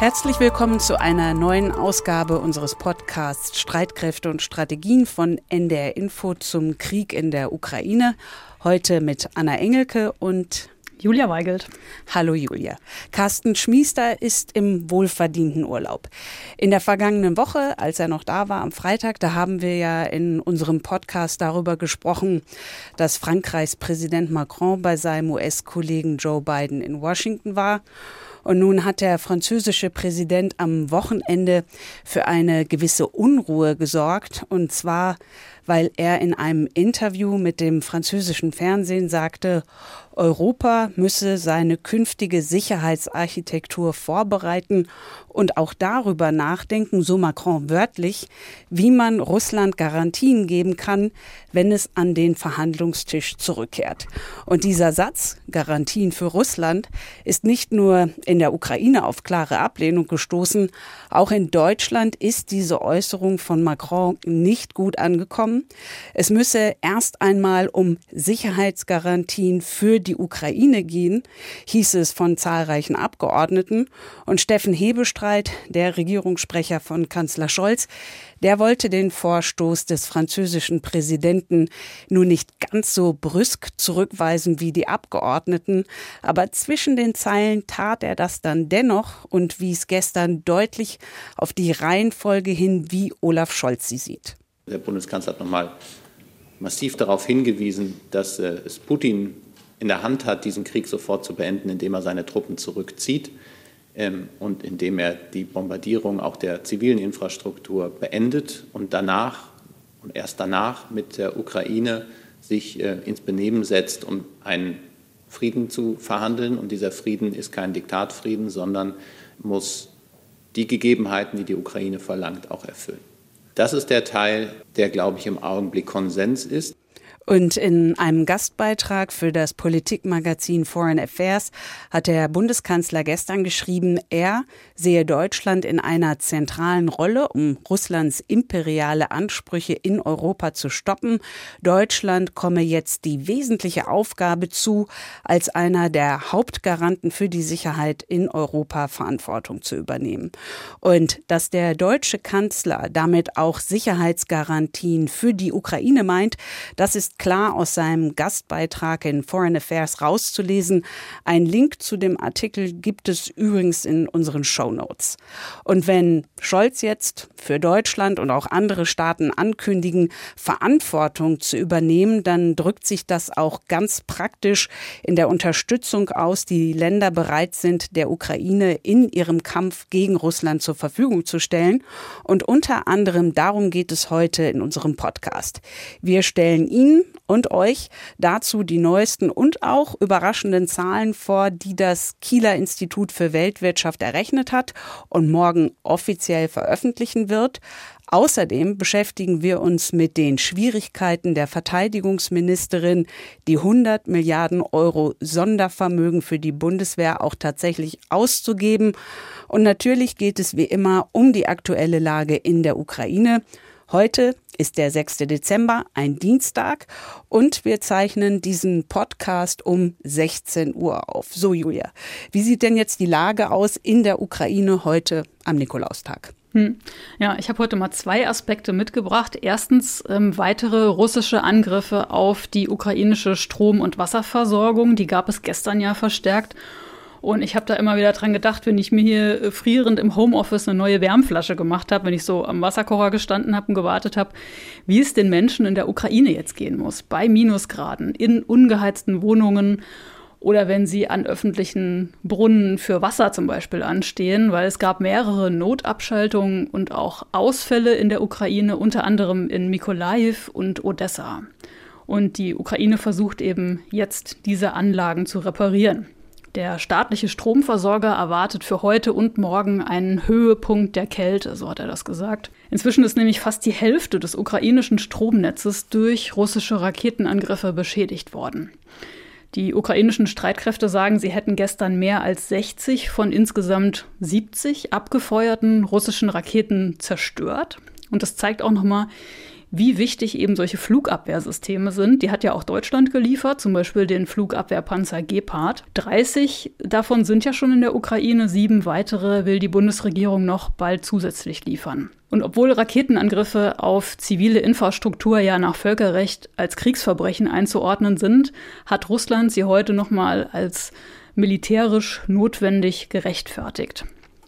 Herzlich willkommen zu einer neuen Ausgabe unseres Podcasts Streitkräfte und Strategien von NDR Info zum Krieg in der Ukraine. Heute mit Anna Engelke und Julia Weigelt. Hallo Julia. Carsten Schmiester ist im wohlverdienten Urlaub. In der vergangenen Woche, als er noch da war am Freitag, da haben wir ja in unserem Podcast darüber gesprochen, dass Frankreichs Präsident Macron bei seinem US-Kollegen Joe Biden in Washington war und nun hat der französische Präsident am Wochenende für eine gewisse Unruhe gesorgt. Und zwar, weil er in einem Interview mit dem französischen Fernsehen sagte, Europa müsse seine künftige Sicherheitsarchitektur vorbereiten und auch darüber nachdenken, so Macron wörtlich, wie man Russland Garantien geben kann, wenn es an den Verhandlungstisch zurückkehrt. Und dieser Satz, Garantien für Russland, ist nicht nur in der Ukraine auf klare Ablehnung gestoßen, auch in Deutschland ist diese Äußerung von Macron nicht gut angekommen. Es müsse erst einmal um Sicherheitsgarantien für die Ukraine gehen, hieß es von zahlreichen Abgeordneten. Und Steffen Hebestreit, der Regierungssprecher von Kanzler Scholz, der wollte den Vorstoß des französischen Präsidenten nun nicht ganz so brüsk zurückweisen wie die Abgeordneten, aber zwischen den Zeilen tat er das dann dennoch und wies gestern deutlich auf die Reihenfolge hin, wie Olaf Scholz sie sieht. Der Bundeskanzler hat nochmal massiv darauf hingewiesen, dass äh, es Putin in der Hand hat, diesen Krieg sofort zu beenden, indem er seine Truppen zurückzieht ähm, und indem er die Bombardierung auch der zivilen Infrastruktur beendet und danach und erst danach mit der Ukraine sich äh, ins Benehmen setzt, um einen Frieden zu verhandeln. Und dieser Frieden ist kein Diktatfrieden, sondern muss die Gegebenheiten, die die Ukraine verlangt, auch erfüllen. Das ist der Teil, der, glaube ich, im Augenblick Konsens ist. Und in einem Gastbeitrag für das Politikmagazin Foreign Affairs hat der Bundeskanzler gestern geschrieben, er sehe Deutschland in einer zentralen Rolle, um Russlands imperiale Ansprüche in Europa zu stoppen. Deutschland komme jetzt die wesentliche Aufgabe zu, als einer der Hauptgaranten für die Sicherheit in Europa Verantwortung zu übernehmen. Und dass der deutsche Kanzler damit auch Sicherheitsgarantien für die Ukraine meint, das ist klar aus seinem Gastbeitrag in Foreign Affairs rauszulesen. Ein Link zu dem Artikel gibt es übrigens in unseren Show Notes. Und wenn Scholz jetzt für Deutschland und auch andere Staaten ankündigen, Verantwortung zu übernehmen, dann drückt sich das auch ganz praktisch in der Unterstützung aus, die Länder bereit sind, der Ukraine in ihrem Kampf gegen Russland zur Verfügung zu stellen. Und unter anderem darum geht es heute in unserem Podcast. Wir stellen Ihnen und euch dazu die neuesten und auch überraschenden Zahlen vor, die das Kieler Institut für Weltwirtschaft errechnet hat und morgen offiziell veröffentlichen wird. Außerdem beschäftigen wir uns mit den Schwierigkeiten der Verteidigungsministerin, die 100 Milliarden Euro Sondervermögen für die Bundeswehr auch tatsächlich auszugeben. Und natürlich geht es wie immer um die aktuelle Lage in der Ukraine. Heute ist der 6. Dezember, ein Dienstag, und wir zeichnen diesen Podcast um 16 Uhr auf. So, Julia, wie sieht denn jetzt die Lage aus in der Ukraine heute am Nikolaustag? Hm. Ja, ich habe heute mal zwei Aspekte mitgebracht. Erstens ähm, weitere russische Angriffe auf die ukrainische Strom- und Wasserversorgung. Die gab es gestern ja verstärkt. Und ich habe da immer wieder dran gedacht, wenn ich mir hier äh, frierend im Homeoffice eine neue Wärmflasche gemacht habe, wenn ich so am Wasserkocher gestanden habe und gewartet habe, wie es den Menschen in der Ukraine jetzt gehen muss, bei Minusgraden, in ungeheizten Wohnungen oder wenn sie an öffentlichen Brunnen für Wasser zum Beispiel anstehen, weil es gab mehrere Notabschaltungen und auch Ausfälle in der Ukraine, unter anderem in Mikolajiw und Odessa. Und die Ukraine versucht eben jetzt diese Anlagen zu reparieren. Der staatliche Stromversorger erwartet für heute und morgen einen Höhepunkt der Kälte, so hat er das gesagt. Inzwischen ist nämlich fast die Hälfte des ukrainischen Stromnetzes durch russische Raketenangriffe beschädigt worden. Die ukrainischen Streitkräfte sagen, sie hätten gestern mehr als 60 von insgesamt 70 abgefeuerten russischen Raketen zerstört. Und das zeigt auch nochmal, wie wichtig eben solche Flugabwehrsysteme sind. Die hat ja auch Deutschland geliefert, zum Beispiel den Flugabwehrpanzer Gepard. 30 davon sind ja schon in der Ukraine, sieben weitere will die Bundesregierung noch bald zusätzlich liefern. Und obwohl Raketenangriffe auf zivile Infrastruktur ja nach Völkerrecht als Kriegsverbrechen einzuordnen sind, hat Russland sie heute nochmal als militärisch notwendig gerechtfertigt.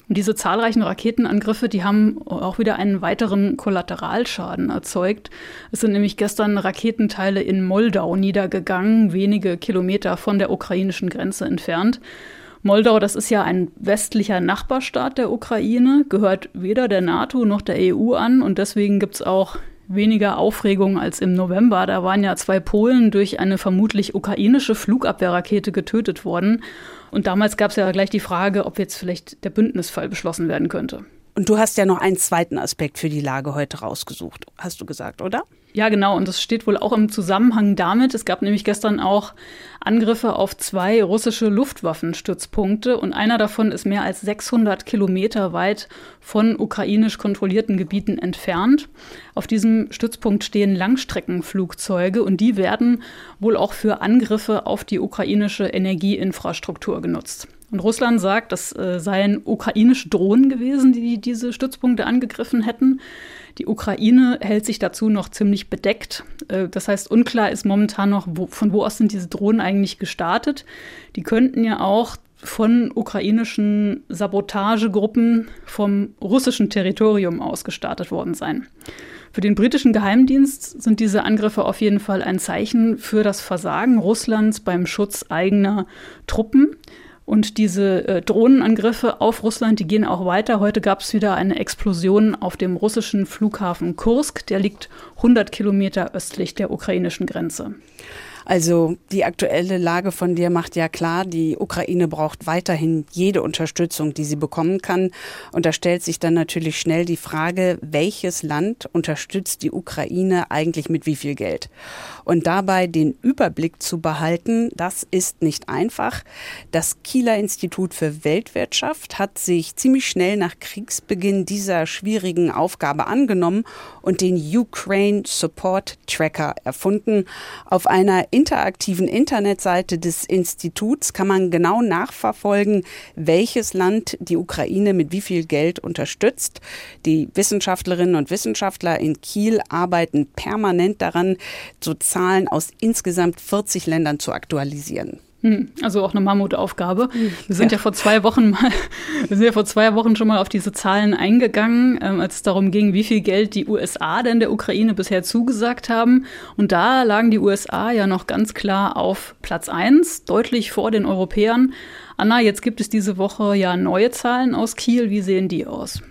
Und diese zahlreichen Raketenangriffe, die haben auch wieder einen weiteren Kollateralschaden erzeugt. Es sind nämlich gestern Raketenteile in Moldau niedergegangen, wenige Kilometer von der ukrainischen Grenze entfernt. Moldau, das ist ja ein westlicher Nachbarstaat der Ukraine, gehört weder der NATO noch der EU an und deswegen gibt es auch weniger Aufregung als im November. Da waren ja zwei Polen durch eine vermutlich ukrainische Flugabwehrrakete getötet worden. Und damals gab es ja gleich die Frage, ob jetzt vielleicht der Bündnisfall beschlossen werden könnte. Und du hast ja noch einen zweiten Aspekt für die Lage heute rausgesucht, hast du gesagt, oder? Ja, genau. Und das steht wohl auch im Zusammenhang damit. Es gab nämlich gestern auch Angriffe auf zwei russische Luftwaffenstützpunkte und einer davon ist mehr als 600 Kilometer weit von ukrainisch kontrollierten Gebieten entfernt. Auf diesem Stützpunkt stehen Langstreckenflugzeuge und die werden wohl auch für Angriffe auf die ukrainische Energieinfrastruktur genutzt. Und Russland sagt, das äh, seien ukrainische Drohnen gewesen, die diese Stützpunkte angegriffen hätten. Die Ukraine hält sich dazu noch ziemlich bedeckt. Äh, das heißt, unklar ist momentan noch, wo, von wo aus sind diese Drohnen eigentlich gestartet. Die könnten ja auch von ukrainischen Sabotagegruppen vom russischen Territorium aus gestartet worden sein. Für den britischen Geheimdienst sind diese Angriffe auf jeden Fall ein Zeichen für das Versagen Russlands beim Schutz eigener Truppen. Und diese äh, Drohnenangriffe auf Russland, die gehen auch weiter. Heute gab es wieder eine Explosion auf dem russischen Flughafen Kursk. Der liegt 100 Kilometer östlich der ukrainischen Grenze. Also die aktuelle Lage von dir macht ja klar, die Ukraine braucht weiterhin jede Unterstützung, die sie bekommen kann. Und da stellt sich dann natürlich schnell die Frage, welches Land unterstützt die Ukraine eigentlich mit wie viel Geld? Und dabei den Überblick zu behalten, das ist nicht einfach. Das Kieler Institut für Weltwirtschaft hat sich ziemlich schnell nach Kriegsbeginn dieser schwierigen Aufgabe angenommen und den Ukraine Support Tracker erfunden. Auf einer interaktiven Internetseite des Instituts kann man genau nachverfolgen, welches Land die Ukraine mit wie viel Geld unterstützt. Die Wissenschaftlerinnen und Wissenschaftler in Kiel arbeiten permanent daran, so Zahlen aus insgesamt 40 Ländern zu aktualisieren. Hm, also auch eine Mammutaufgabe. Wir sind ja. ja. vor zwei Wochen mal, wir sind ja vor zwei Wochen schon mal auf diese Zahlen eingegangen, ähm, als es darum ging, wie viel Geld die USA denn der Ukraine bisher zugesagt haben. Und da lagen die USA ja noch ganz klar auf Platz eins, deutlich vor den Europäern. Anna, jetzt gibt es diese Woche ja neue Zahlen aus Kiel. Wie sehen die aus?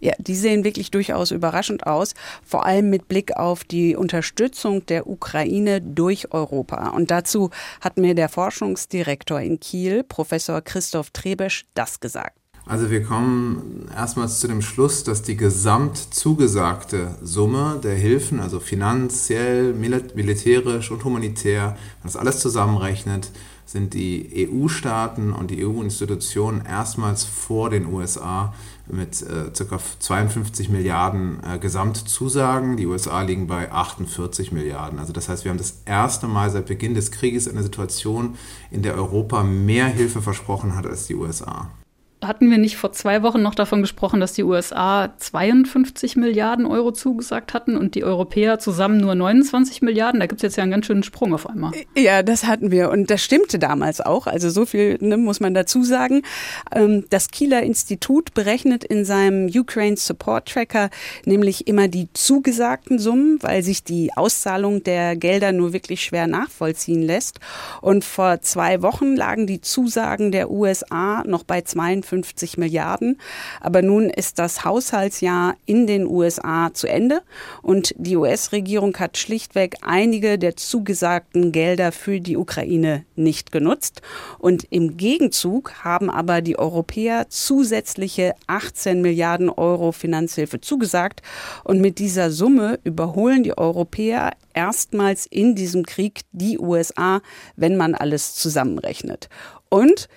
Ja, die sehen wirklich durchaus überraschend aus, vor allem mit Blick auf die Unterstützung der Ukraine durch Europa. Und dazu hat mir der Forschungsdirektor in Kiel, Professor Christoph Trebesch, das gesagt. Also wir kommen erstmals zu dem Schluss, dass die gesamt zugesagte Summe der Hilfen, also finanziell, militärisch und humanitär, wenn das alles zusammenrechnet, sind die EU-Staaten und die EU-Institutionen erstmals vor den USA mit äh, ca. 52 Milliarden äh, Gesamtzusagen. Die USA liegen bei 48 Milliarden. Also das heißt, wir haben das erste Mal seit Beginn des Krieges eine Situation, in der Europa mehr Hilfe versprochen hat als die USA hatten wir nicht vor zwei Wochen noch davon gesprochen, dass die USA 52 Milliarden Euro zugesagt hatten und die Europäer zusammen nur 29 Milliarden? Da gibt es jetzt ja einen ganz schönen Sprung auf einmal. Ja, das hatten wir und das stimmte damals auch. Also so viel ne, muss man dazu sagen. Ähm, das Kieler Institut berechnet in seinem Ukraine Support Tracker nämlich immer die zugesagten Summen, weil sich die Auszahlung der Gelder nur wirklich schwer nachvollziehen lässt. Und vor zwei Wochen lagen die Zusagen der USA noch bei 52 52 Milliarden. Aber nun ist das Haushaltsjahr in den USA zu Ende und die US-Regierung hat schlichtweg einige der zugesagten Gelder für die Ukraine nicht genutzt. Und im Gegenzug haben aber die Europäer zusätzliche 18 Milliarden Euro Finanzhilfe zugesagt. Und mit dieser Summe überholen die Europäer erstmals in diesem Krieg die USA, wenn man alles zusammenrechnet. Und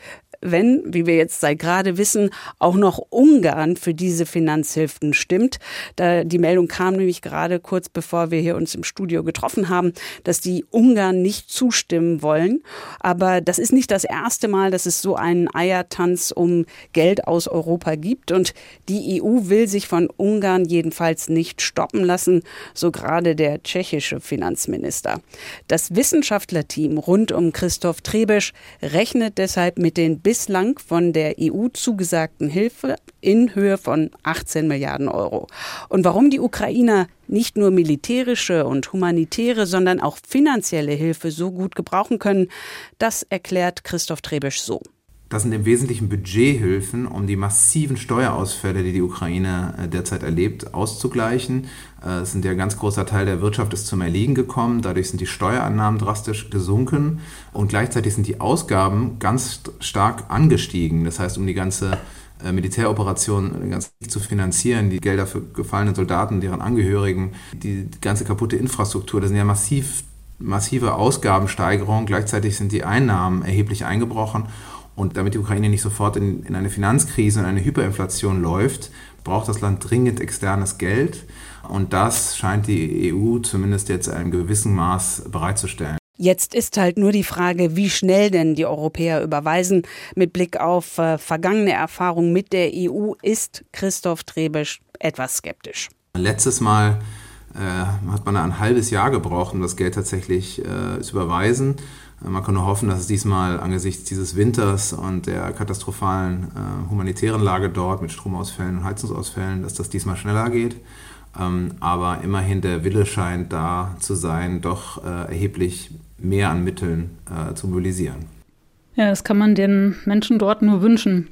wenn, wie wir jetzt seit gerade wissen, auch noch Ungarn für diese Finanzhilfen stimmt. Da die Meldung kam nämlich gerade kurz bevor wir hier uns im Studio getroffen haben, dass die Ungarn nicht zustimmen wollen. Aber das ist nicht das erste Mal, dass es so einen Eiertanz um Geld aus Europa gibt. Und die EU will sich von Ungarn jedenfalls nicht stoppen lassen, so gerade der tschechische Finanzminister. Das Wissenschaftlerteam rund um Christoph Trebesch rechnet deshalb mit den bislang von der EU zugesagten Hilfe in Höhe von 18 Milliarden Euro. Und warum die Ukrainer nicht nur militärische und humanitäre, sondern auch finanzielle Hilfe so gut gebrauchen können, das erklärt Christoph Trebesch so. Das sind im Wesentlichen Budgethilfen, um die massiven Steuerausfälle, die die Ukraine äh, derzeit erlebt, auszugleichen. Äh, es sind ja ein ganz großer Teil der Wirtschaft ist zum Erliegen gekommen. Dadurch sind die Steuerannahmen drastisch gesunken und gleichzeitig sind die Ausgaben ganz stark angestiegen. Das heißt, um die ganze äh, Militäroperation ganz zu finanzieren, die Gelder für gefallene Soldaten, deren Angehörigen, die ganze kaputte Infrastruktur, das sind ja massiv, massive Ausgabensteigerungen. Gleichzeitig sind die Einnahmen erheblich eingebrochen. Und damit die Ukraine nicht sofort in, in eine Finanzkrise und eine Hyperinflation läuft, braucht das Land dringend externes Geld. Und das scheint die EU zumindest jetzt in einem gewissen Maß bereitzustellen. Jetzt ist halt nur die Frage, wie schnell denn die Europäer überweisen. Mit Blick auf äh, vergangene Erfahrungen mit der EU ist Christoph Trebesch etwas skeptisch. Letztes Mal äh, hat man ein halbes Jahr gebraucht, um das Geld tatsächlich äh, zu überweisen. Man kann nur hoffen, dass es diesmal angesichts dieses Winters und der katastrophalen äh, humanitären Lage dort mit Stromausfällen und Heizungsausfällen, dass das diesmal schneller geht. Ähm, aber immerhin der Wille scheint da zu sein, doch äh, erheblich mehr an Mitteln äh, zu mobilisieren. Ja, das kann man den Menschen dort nur wünschen.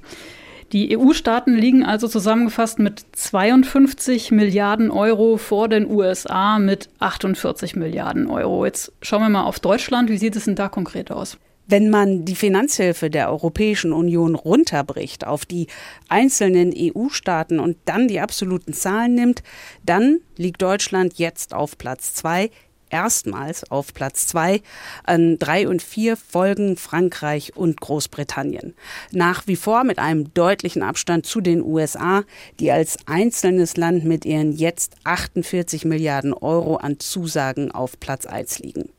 Die EU-Staaten liegen also zusammengefasst mit 52 Milliarden Euro vor den USA mit 48 Milliarden Euro. Jetzt schauen wir mal auf Deutschland. Wie sieht es denn da konkret aus? Wenn man die Finanzhilfe der Europäischen Union runterbricht auf die einzelnen EU-Staaten und dann die absoluten Zahlen nimmt, dann liegt Deutschland jetzt auf Platz zwei erstmals auf Platz zwei. An drei und vier folgen Frankreich und Großbritannien. Nach wie vor mit einem deutlichen Abstand zu den USA, die als einzelnes Land mit ihren jetzt 48 Milliarden Euro an Zusagen auf Platz eins liegen.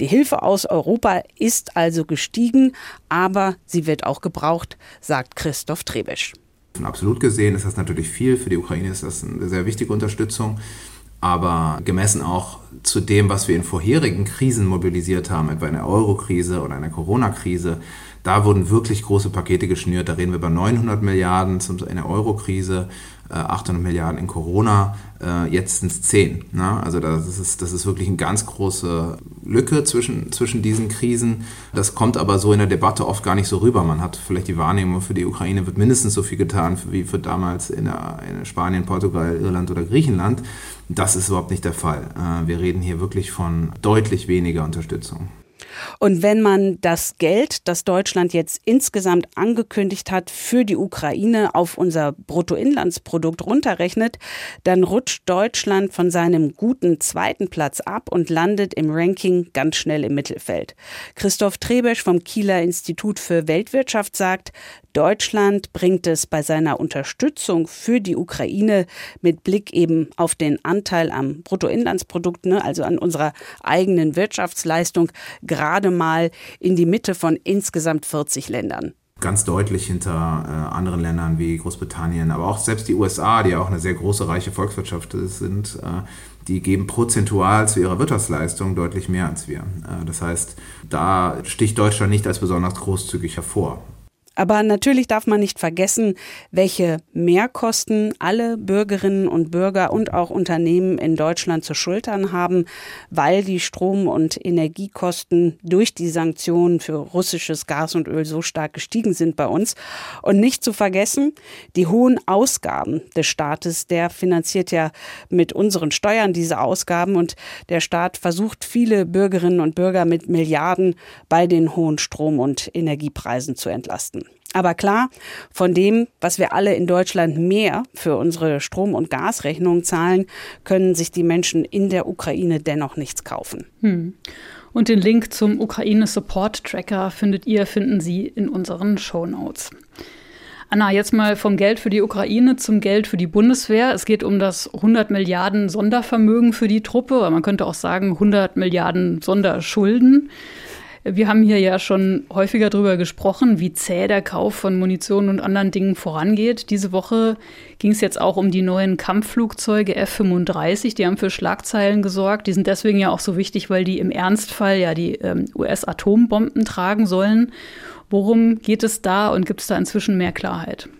Die Hilfe aus Europa ist also gestiegen, aber sie wird auch gebraucht, sagt Christoph Trebesch. Absolut gesehen ist das natürlich viel. Für die Ukraine ist das eine sehr wichtige Unterstützung. Aber gemessen auch zu dem, was wir in vorherigen Krisen mobilisiert haben, etwa in der Euro-Krise oder in der Corona-Krise, da wurden wirklich große Pakete geschnürt. Da reden wir über 900 Milliarden in der Euro-Krise, 800 äh, Milliarden in Corona, äh, jetzt sind es 10. Also das ist, das ist wirklich eine ganz große Lücke zwischen, zwischen diesen Krisen. Das kommt aber so in der Debatte oft gar nicht so rüber. Man hat vielleicht die Wahrnehmung, für die Ukraine wird mindestens so viel getan wie für damals in, der, in Spanien, Portugal, Irland oder Griechenland. Das ist überhaupt nicht der Fall. Äh, wir reden hier wirklich von deutlich weniger Unterstützung. Und wenn man das Geld, das Deutschland jetzt insgesamt angekündigt hat für die Ukraine auf unser Bruttoinlandsprodukt runterrechnet, dann rutscht Deutschland von seinem guten zweiten Platz ab und landet im Ranking ganz schnell im Mittelfeld. Christoph Trebesch vom Kieler Institut für Weltwirtschaft sagt, Deutschland bringt es bei seiner Unterstützung für die Ukraine mit Blick eben auf den Anteil am Bruttoinlandsprodukt, ne, also an unserer eigenen Wirtschaftsleistung, gerade mal in die Mitte von insgesamt 40 Ländern ganz deutlich hinter äh, anderen Ländern wie Großbritannien, aber auch selbst die USA, die ja auch eine sehr große, reiche Volkswirtschaft sind, äh, die geben prozentual zu ihrer Wirtschaftsleistung deutlich mehr als wir. Äh, das heißt, da sticht Deutschland nicht als besonders großzügig hervor. Aber natürlich darf man nicht vergessen, welche Mehrkosten alle Bürgerinnen und Bürger und auch Unternehmen in Deutschland zu schultern haben, weil die Strom- und Energiekosten durch die Sanktionen für russisches Gas und Öl so stark gestiegen sind bei uns. Und nicht zu vergessen, die hohen Ausgaben des Staates, der finanziert ja mit unseren Steuern diese Ausgaben und der Staat versucht viele Bürgerinnen und Bürger mit Milliarden bei den hohen Strom- und Energiepreisen zu entlasten. Aber klar, von dem, was wir alle in Deutschland mehr für unsere Strom- und Gasrechnungen zahlen, können sich die Menschen in der Ukraine dennoch nichts kaufen. Hm. Und den Link zum Ukraine Support Tracker findet ihr, finden Sie in unseren Show Notes. Anna, jetzt mal vom Geld für die Ukraine zum Geld für die Bundeswehr. Es geht um das 100 Milliarden Sondervermögen für die Truppe. Man könnte auch sagen 100 Milliarden Sonderschulden. Wir haben hier ja schon häufiger darüber gesprochen, wie zäh der Kauf von Munition und anderen Dingen vorangeht. Diese Woche ging es jetzt auch um die neuen Kampfflugzeuge F-35. Die haben für Schlagzeilen gesorgt. Die sind deswegen ja auch so wichtig, weil die im Ernstfall ja die ähm, US-Atombomben tragen sollen. Worum geht es da und gibt es da inzwischen mehr Klarheit?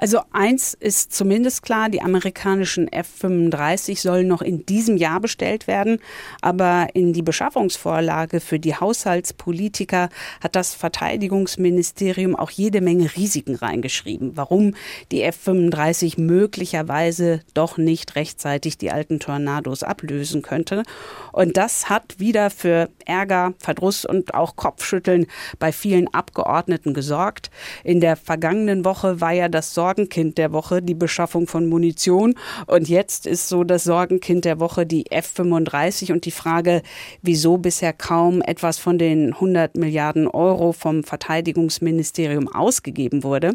Also eins ist zumindest klar, die amerikanischen F-35 sollen noch in diesem Jahr bestellt werden, aber in die Beschaffungsvorlage für die Haushaltspolitiker hat das Verteidigungsministerium auch jede Menge Risiken reingeschrieben, warum die F-35 möglicherweise doch nicht rechtzeitig die alten Tornados ablösen könnte. Und das hat wieder für Ärger, Verdruss und auch Kopfschütteln bei vielen Abgeordneten gesorgt. In der vergangenen Woche war ja das Sorgen Sorgenkind der Woche die Beschaffung von Munition. Und jetzt ist so das Sorgenkind der Woche die F-35 und die Frage, wieso bisher kaum etwas von den 100 Milliarden Euro vom Verteidigungsministerium ausgegeben wurde.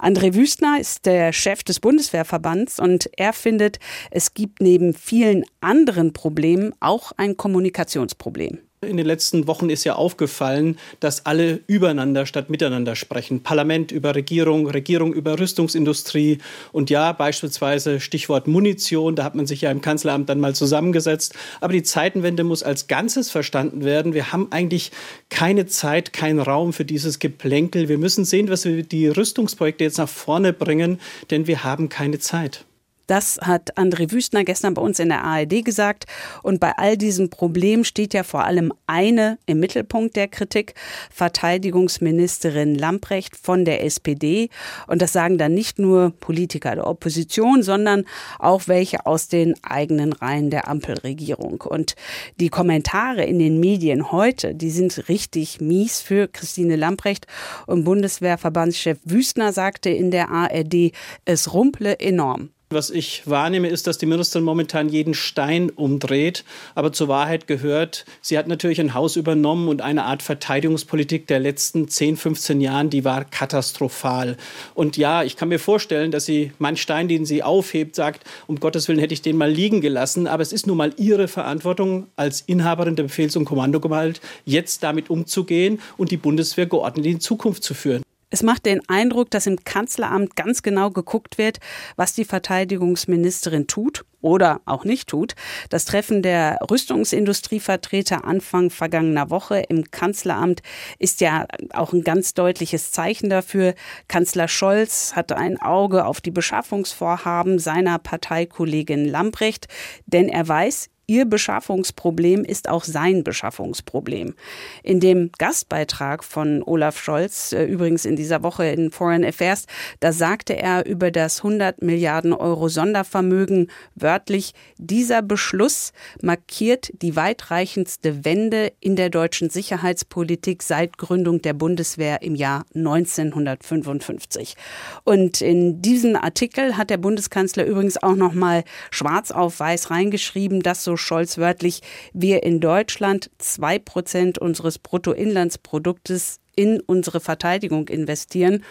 André Wüstner ist der Chef des Bundeswehrverbands und er findet, es gibt neben vielen anderen Problemen auch ein Kommunikationsproblem. In den letzten Wochen ist ja aufgefallen, dass alle übereinander statt miteinander sprechen. Parlament über Regierung, Regierung über Rüstungsindustrie und ja, beispielsweise Stichwort Munition, da hat man sich ja im Kanzleramt dann mal zusammengesetzt. Aber die Zeitenwende muss als Ganzes verstanden werden. Wir haben eigentlich keine Zeit, keinen Raum für dieses Geplänkel. Wir müssen sehen, was wir die Rüstungsprojekte jetzt nach vorne bringen, denn wir haben keine Zeit. Das hat André Wüstner gestern bei uns in der ARD gesagt. Und bei all diesen Problemen steht ja vor allem eine im Mittelpunkt der Kritik, Verteidigungsministerin Lamprecht von der SPD. Und das sagen dann nicht nur Politiker der Opposition, sondern auch welche aus den eigenen Reihen der Ampelregierung. Und die Kommentare in den Medien heute, die sind richtig mies für Christine Lamprecht. Und Bundeswehrverbandschef Wüstner sagte in der ARD, es rumple enorm. Was ich wahrnehme, ist, dass die Ministerin momentan jeden Stein umdreht. Aber zur Wahrheit gehört, sie hat natürlich ein Haus übernommen und eine Art Verteidigungspolitik der letzten 10, 15 Jahren, die war katastrophal. Und ja, ich kann mir vorstellen, dass sie manchen Stein, den sie aufhebt, sagt, um Gottes Willen hätte ich den mal liegen gelassen. Aber es ist nun mal ihre Verantwortung als Inhaberin der Befehls- und Kommandogewalt, jetzt damit umzugehen und die Bundeswehr geordnet in Zukunft zu führen. Es macht den Eindruck, dass im Kanzleramt ganz genau geguckt wird, was die Verteidigungsministerin tut oder auch nicht tut. Das Treffen der Rüstungsindustrievertreter Anfang vergangener Woche im Kanzleramt ist ja auch ein ganz deutliches Zeichen dafür. Kanzler Scholz hat ein Auge auf die Beschaffungsvorhaben seiner Parteikollegin Lambrecht, denn er weiß, Ihr Beschaffungsproblem ist auch sein Beschaffungsproblem. In dem Gastbeitrag von Olaf Scholz, äh, übrigens in dieser Woche in Foreign Affairs, da sagte er über das 100 Milliarden Euro Sondervermögen wörtlich, dieser Beschluss markiert die weitreichendste Wende in der deutschen Sicherheitspolitik seit Gründung der Bundeswehr im Jahr 1955. Und in diesen Artikel hat der Bundeskanzler übrigens auch noch mal schwarz auf weiß reingeschrieben, dass so Scholz wörtlich, wir in Deutschland zwei Prozent unseres Bruttoinlandsproduktes in unsere Verteidigung investieren.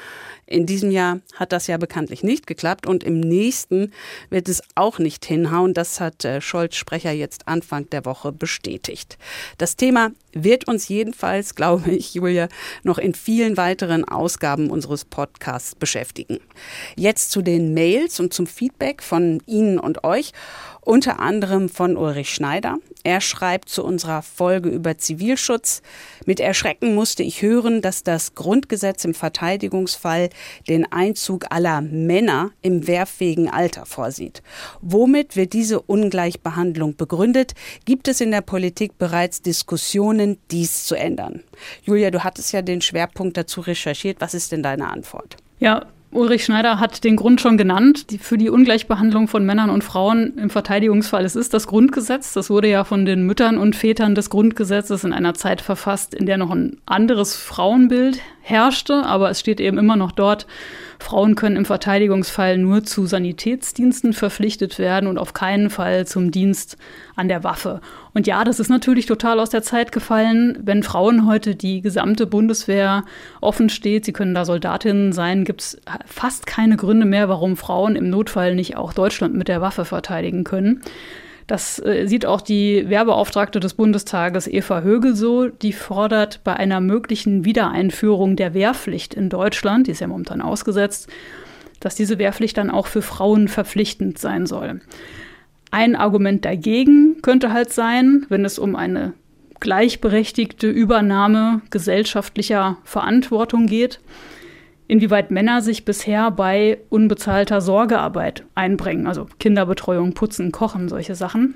In diesem Jahr hat das ja bekanntlich nicht geklappt und im nächsten wird es auch nicht hinhauen. Das hat äh, Scholz Sprecher jetzt Anfang der Woche bestätigt. Das Thema wird uns jedenfalls, glaube ich, Julia, noch in vielen weiteren Ausgaben unseres Podcasts beschäftigen. Jetzt zu den Mails und zum Feedback von Ihnen und euch, unter anderem von Ulrich Schneider. Er schreibt zu unserer Folge über Zivilschutz. Mit Erschrecken musste ich hören, dass das Grundgesetz im Verteidigungsfall den Einzug aller Männer im wehrfähigen Alter vorsieht. Womit wird diese Ungleichbehandlung begründet? Gibt es in der Politik bereits Diskussionen, dies zu ändern? Julia, du hattest ja den Schwerpunkt dazu recherchiert. Was ist denn deine Antwort? Ja, Ulrich Schneider hat den Grund schon genannt. Die, für die Ungleichbehandlung von Männern und Frauen im Verteidigungsfall, es ist das Grundgesetz. Das wurde ja von den Müttern und Vätern des Grundgesetzes in einer Zeit verfasst, in der noch ein anderes Frauenbild herrschte, aber es steht eben immer noch dort, Frauen können im Verteidigungsfall nur zu Sanitätsdiensten verpflichtet werden und auf keinen Fall zum Dienst an der Waffe. Und ja, das ist natürlich total aus der Zeit gefallen. Wenn Frauen heute die gesamte Bundeswehr offen steht, sie können da Soldatinnen sein, gibt es fast keine Gründe mehr, warum Frauen im Notfall nicht auch Deutschland mit der Waffe verteidigen können. Das äh, sieht auch die Werbeauftragte des Bundestages Eva Högel so. Die fordert bei einer möglichen Wiedereinführung der Wehrpflicht in Deutschland, die ist ja momentan ausgesetzt, dass diese Wehrpflicht dann auch für Frauen verpflichtend sein soll. Ein Argument dagegen könnte halt sein, wenn es um eine gleichberechtigte Übernahme gesellschaftlicher Verantwortung geht, inwieweit Männer sich bisher bei unbezahlter Sorgearbeit einbringen, also Kinderbetreuung, Putzen, Kochen, solche Sachen.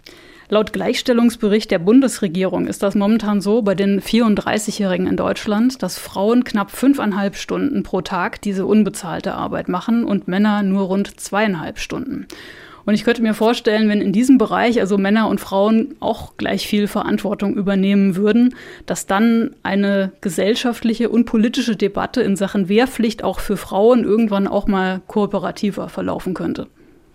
Laut Gleichstellungsbericht der Bundesregierung ist das momentan so bei den 34-Jährigen in Deutschland, dass Frauen knapp fünfeinhalb Stunden pro Tag diese unbezahlte Arbeit machen und Männer nur rund zweieinhalb Stunden. Und ich könnte mir vorstellen, wenn in diesem Bereich also Männer und Frauen auch gleich viel Verantwortung übernehmen würden, dass dann eine gesellschaftliche und politische Debatte in Sachen Wehrpflicht auch für Frauen irgendwann auch mal kooperativer verlaufen könnte.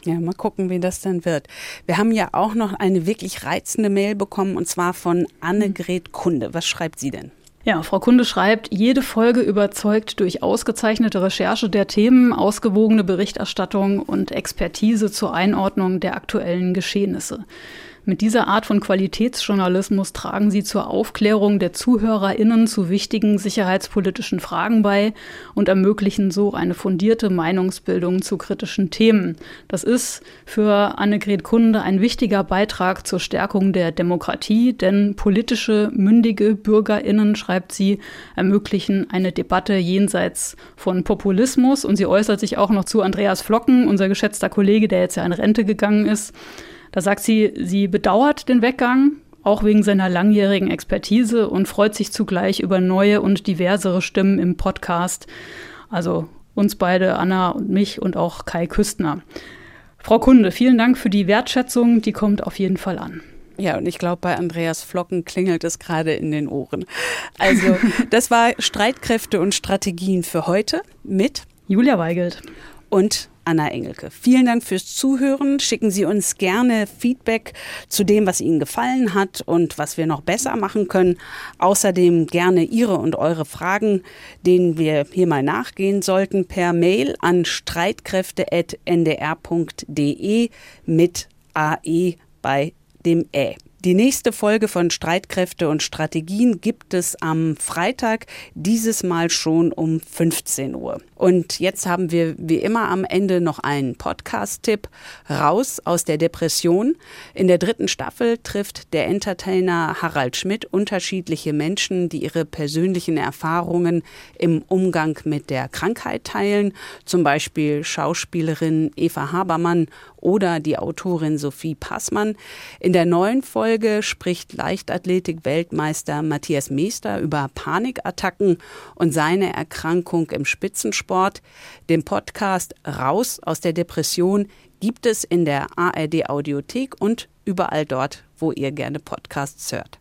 Ja, mal gucken, wie das dann wird. Wir haben ja auch noch eine wirklich reizende Mail bekommen und zwar von Annegret Kunde. Was schreibt sie denn? Ja, Frau Kunde schreibt, jede Folge überzeugt durch ausgezeichnete Recherche der Themen, ausgewogene Berichterstattung und Expertise zur Einordnung der aktuellen Geschehnisse. Mit dieser Art von Qualitätsjournalismus tragen sie zur Aufklärung der ZuhörerInnen zu wichtigen sicherheitspolitischen Fragen bei und ermöglichen so eine fundierte Meinungsbildung zu kritischen Themen. Das ist für Annegret Kunde ein wichtiger Beitrag zur Stärkung der Demokratie, denn politische, mündige BürgerInnen, schreibt sie, ermöglichen eine Debatte jenseits von Populismus und sie äußert sich auch noch zu Andreas Flocken, unser geschätzter Kollege, der jetzt ja in Rente gegangen ist. Da sagt sie, sie bedauert den Weggang, auch wegen seiner langjährigen Expertise und freut sich zugleich über neue und diversere Stimmen im Podcast. Also uns beide, Anna und mich und auch Kai Küstner. Frau Kunde, vielen Dank für die Wertschätzung, die kommt auf jeden Fall an. Ja, und ich glaube, bei Andreas Flocken klingelt es gerade in den Ohren. Also, das war Streitkräfte und Strategien für heute mit Julia Weigelt und Anna Engelke. Vielen Dank fürs Zuhören. Schicken Sie uns gerne Feedback zu dem, was Ihnen gefallen hat und was wir noch besser machen können. Außerdem gerne Ihre und eure Fragen, denen wir hier mal nachgehen sollten, per Mail an streitkräfte.ndr.de mit AE bei dem Ä. Die nächste Folge von Streitkräfte und Strategien gibt es am Freitag, dieses Mal schon um 15 Uhr. Und jetzt haben wir wie immer am Ende noch einen Podcast-Tipp. Raus aus der Depression. In der dritten Staffel trifft der Entertainer Harald Schmidt unterschiedliche Menschen, die ihre persönlichen Erfahrungen im Umgang mit der Krankheit teilen. Zum Beispiel Schauspielerin Eva Habermann oder die Autorin Sophie Passmann. In der neuen Folge spricht Leichtathletik-Weltmeister Matthias Meester über Panikattacken und seine Erkrankung im Spitzensport. Den Podcast Raus aus der Depression gibt es in der ARD Audiothek und überall dort, wo ihr gerne Podcasts hört.